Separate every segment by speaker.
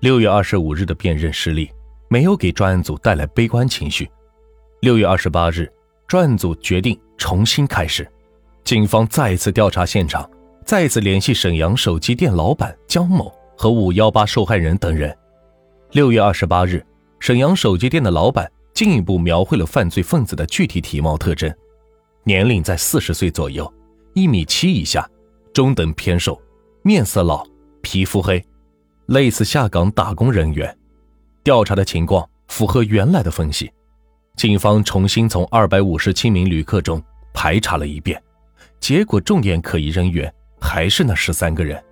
Speaker 1: 六月二十五日的辨认失利，没有给专案组带来悲观情绪。六月二十八日，专案组决定重新开始，警方再一次调查现场，再一次联系沈阳手机店老板江某和五幺八受害人等人。六月二十八日，沈阳手机店的老板进一步描绘了犯罪分子的具体体貌特征：年龄在四十岁左右，一米七以下，中等偏瘦，面色老，皮肤黑。类似下岗打工人员，调查的情况符合原来的分析。警方重新从二百五十七名旅客中排查了一遍，结果重点可疑人员还是那十三个人。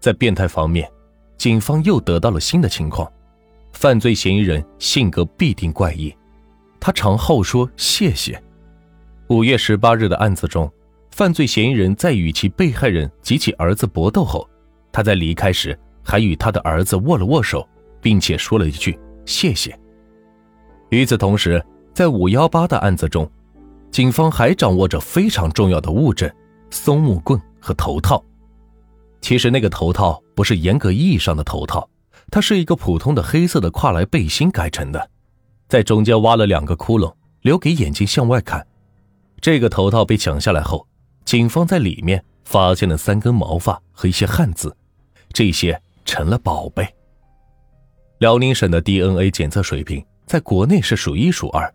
Speaker 1: 在变态方面，警方又得到了新的情况：犯罪嫌疑人性格必定怪异，他常好说谢谢。五月十八日的案子中，犯罪嫌疑人在与其被害人及其儿子搏斗后，他在离开时。还与他的儿子握了握手，并且说了一句谢谢。与此同时，在五幺八的案子中，警方还掌握着非常重要的物证——松木棍和头套。其实那个头套不是严格意义上的头套，它是一个普通的黑色的跨栏背心改成的，在中间挖了两个窟窿，留给眼睛向外看。这个头套被抢下来后，警方在里面发现了三根毛发和一些汉字，这些。成了宝贝。辽宁省的 DNA 检测水平在国内是数一数二。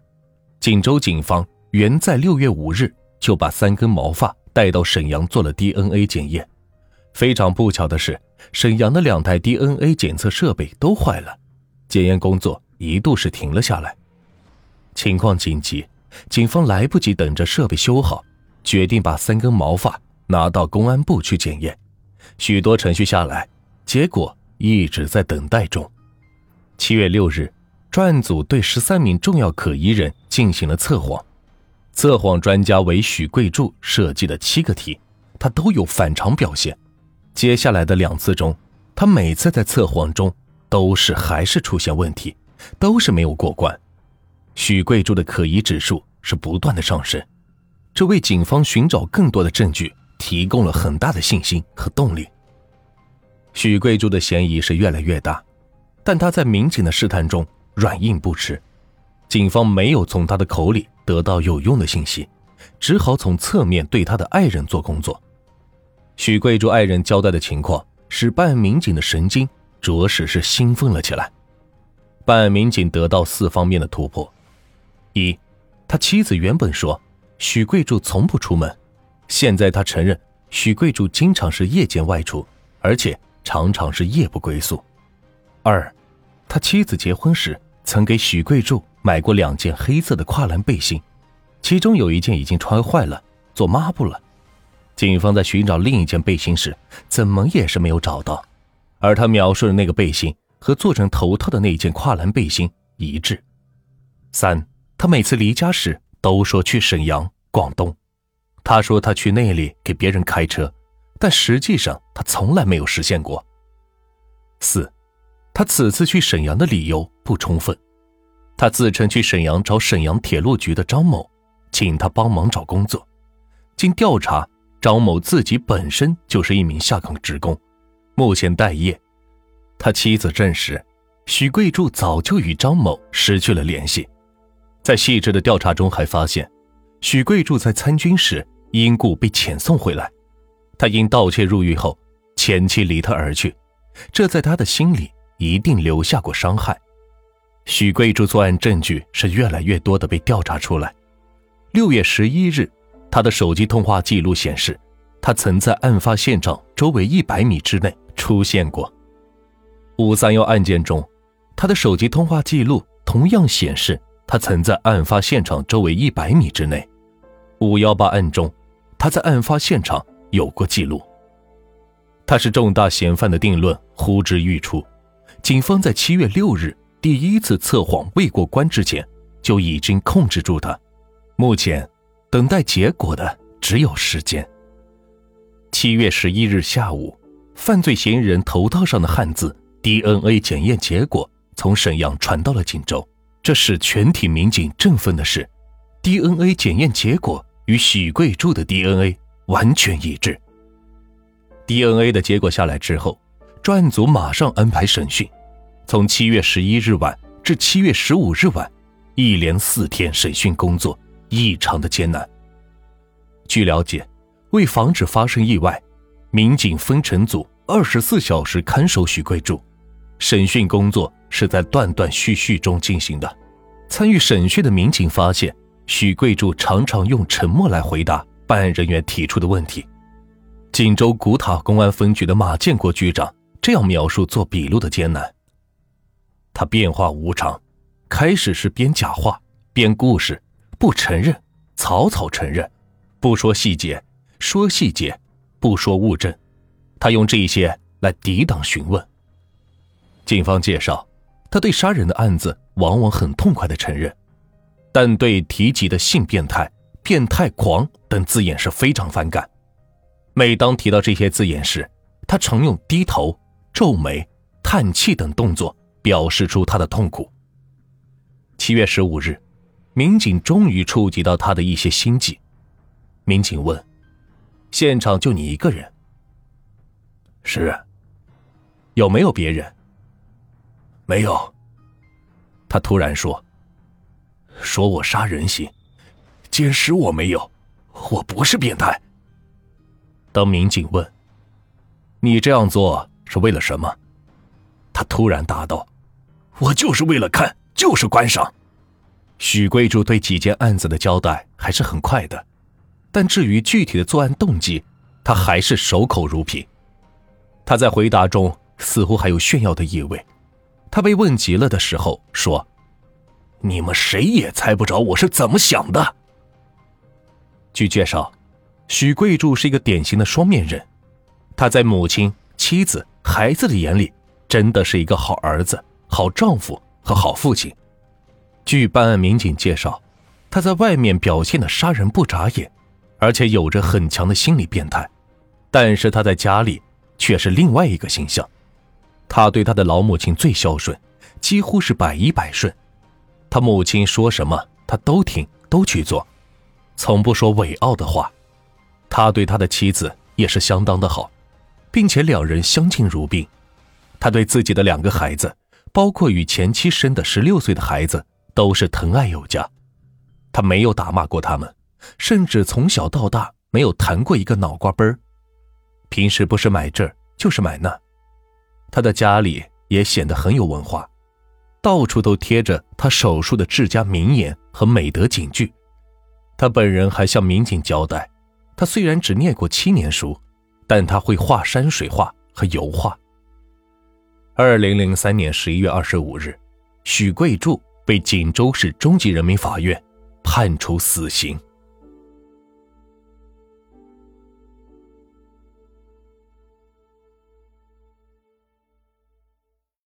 Speaker 1: 锦州警方原在六月五日就把三根毛发带到沈阳做了 DNA 检验。非常不巧的是，沈阳的两台 DNA 检测设备都坏了，检验工作一度是停了下来。情况紧急，警方来不及等着设备修好，决定把三根毛发拿到公安部去检验。许多程序下来。结果一直在等待中。七月六日，专案组对十三名重要可疑人进行了测谎。测谎专家为许贵柱设计的七个题，他都有反常表现。接下来的两次中，他每次在测谎中都是还是出现问题，都是没有过关。许贵柱的可疑指数是不断的上升，这为警方寻找更多的证据提供了很大的信心和动力。许贵珠的嫌疑是越来越大，但他在民警的试探中软硬不吃，警方没有从他的口里得到有用的信息，只好从侧面对他的爱人做工作。许贵珠爱人交代的情况使办案民警的神经着实是兴奋了起来。办案民警得到四方面的突破：一，他妻子原本说许贵柱从不出门，现在他承认许贵柱经常是夜间外出，而且。常常是夜不归宿。二，他妻子结婚时曾给许贵柱买过两件黑色的跨栏背心，其中有一件已经穿坏了，做抹布了。警方在寻找另一件背心时，怎么也是没有找到，而他描述的那个背心和做成头套的那件跨栏背心一致。三，他每次离家时都说去沈阳、广东，他说他去那里给别人开车。但实际上，他从来没有实现过。四，他此次去沈阳的理由不充分。他自称去沈阳找沈阳铁路局的张某，请他帮忙找工作。经调查，张某自己本身就是一名下岗职工，目前待业。他妻子证实，许贵柱早就与张某失去了联系。在细致的调查中，还发现，许贵柱在参军时因故被遣送回来。他因盗窃入狱后，前妻离他而去，这在他的心里一定留下过伤害。许贵柱作案证据是越来越多的被调查出来。六月十一日，他的手机通话记录显示，他曾在案发现场周围一百米之内出现过。五三幺案件中，他的手机通话记录同样显示他曾在案发现场周围一百米之内。五幺八案中，他在案发现场。有过记录，他是重大嫌犯的定论呼之欲出。警方在七月六日第一次测谎未过关之前，就已经控制住他。目前，等待结果的只有时间。七月十一日下午，犯罪嫌疑人头套上的汉字 DNA 检验结果从沈阳传到了锦州。这使全体民警振奋的是，DNA 检验结果与许贵柱的 DNA。完全一致。DNA 的结果下来之后，专案组马上安排审讯，从七月十一日晚至七月十五日晚，一连四天审讯工作异常的艰难。据了解，为防止发生意外，民警分成组，二十四小时看守许贵柱。审讯工作是在断断续续中进行的。参与审讯的民警发现，许贵柱常常用沉默来回答办案人员提出的问题。锦州古塔公安分局的马建国局长这样描述做笔录的艰难：他变化无常，开始是编假话、编故事，不承认，草草承认。不说细节，说细节，不说物证，他用这些来抵挡询问。警方介绍，他对杀人的案子往往很痛快的承认，但对提及的性变态、变态狂等字眼是非常反感。每当提到这些字眼时，他常用低头、皱眉、叹气等动作表示出他的痛苦。七月十五日，民警终于触及到他的一些心迹。民警问：“现场就你一个人？”“
Speaker 2: 是。”“
Speaker 1: 有没有别人？”“
Speaker 2: 没有。”
Speaker 1: 他突然说：“
Speaker 2: 说我杀人行，监视我没有，我不是变态。”
Speaker 1: 当民警问：“你这样做是为了什么？”他突然答道：“
Speaker 2: 我就是为了看，就是观赏。”
Speaker 1: 许贵柱对几件案子的交代还是很快的。但至于具体的作案动机，他还是守口如瓶。他在回答中似乎还有炫耀的意味。他被问急了的时候说：“
Speaker 2: 你们谁也猜不着我是怎么想的。”
Speaker 1: 据介绍，许贵柱是一个典型的双面人。他在母亲、妻子、孩子的眼里，真的是一个好儿子、好丈夫和好父亲。据办案民警介绍，他在外面表现的杀人不眨眼。而且有着很强的心理变态，但是他在家里却是另外一个形象。他对他的老母亲最孝顺，几乎是百依百顺。他母亲说什么，他都听，都去做，从不说伟傲的话。他对他的妻子也是相当的好，并且两人相敬如宾。他对自己的两个孩子，包括与前妻生的十六岁的孩子，都是疼爱有加。他没有打骂过他们。甚至从小到大没有谈过一个脑瓜崩儿，平时不是买这就是买那，他的家里也显得很有文化，到处都贴着他手术的治家名言和美德警句。他本人还向民警交代，他虽然只念过七年书，但他会画山水画和油画。二零零三年十一月二十五日，许贵柱被锦州市中级人民法院判处死刑。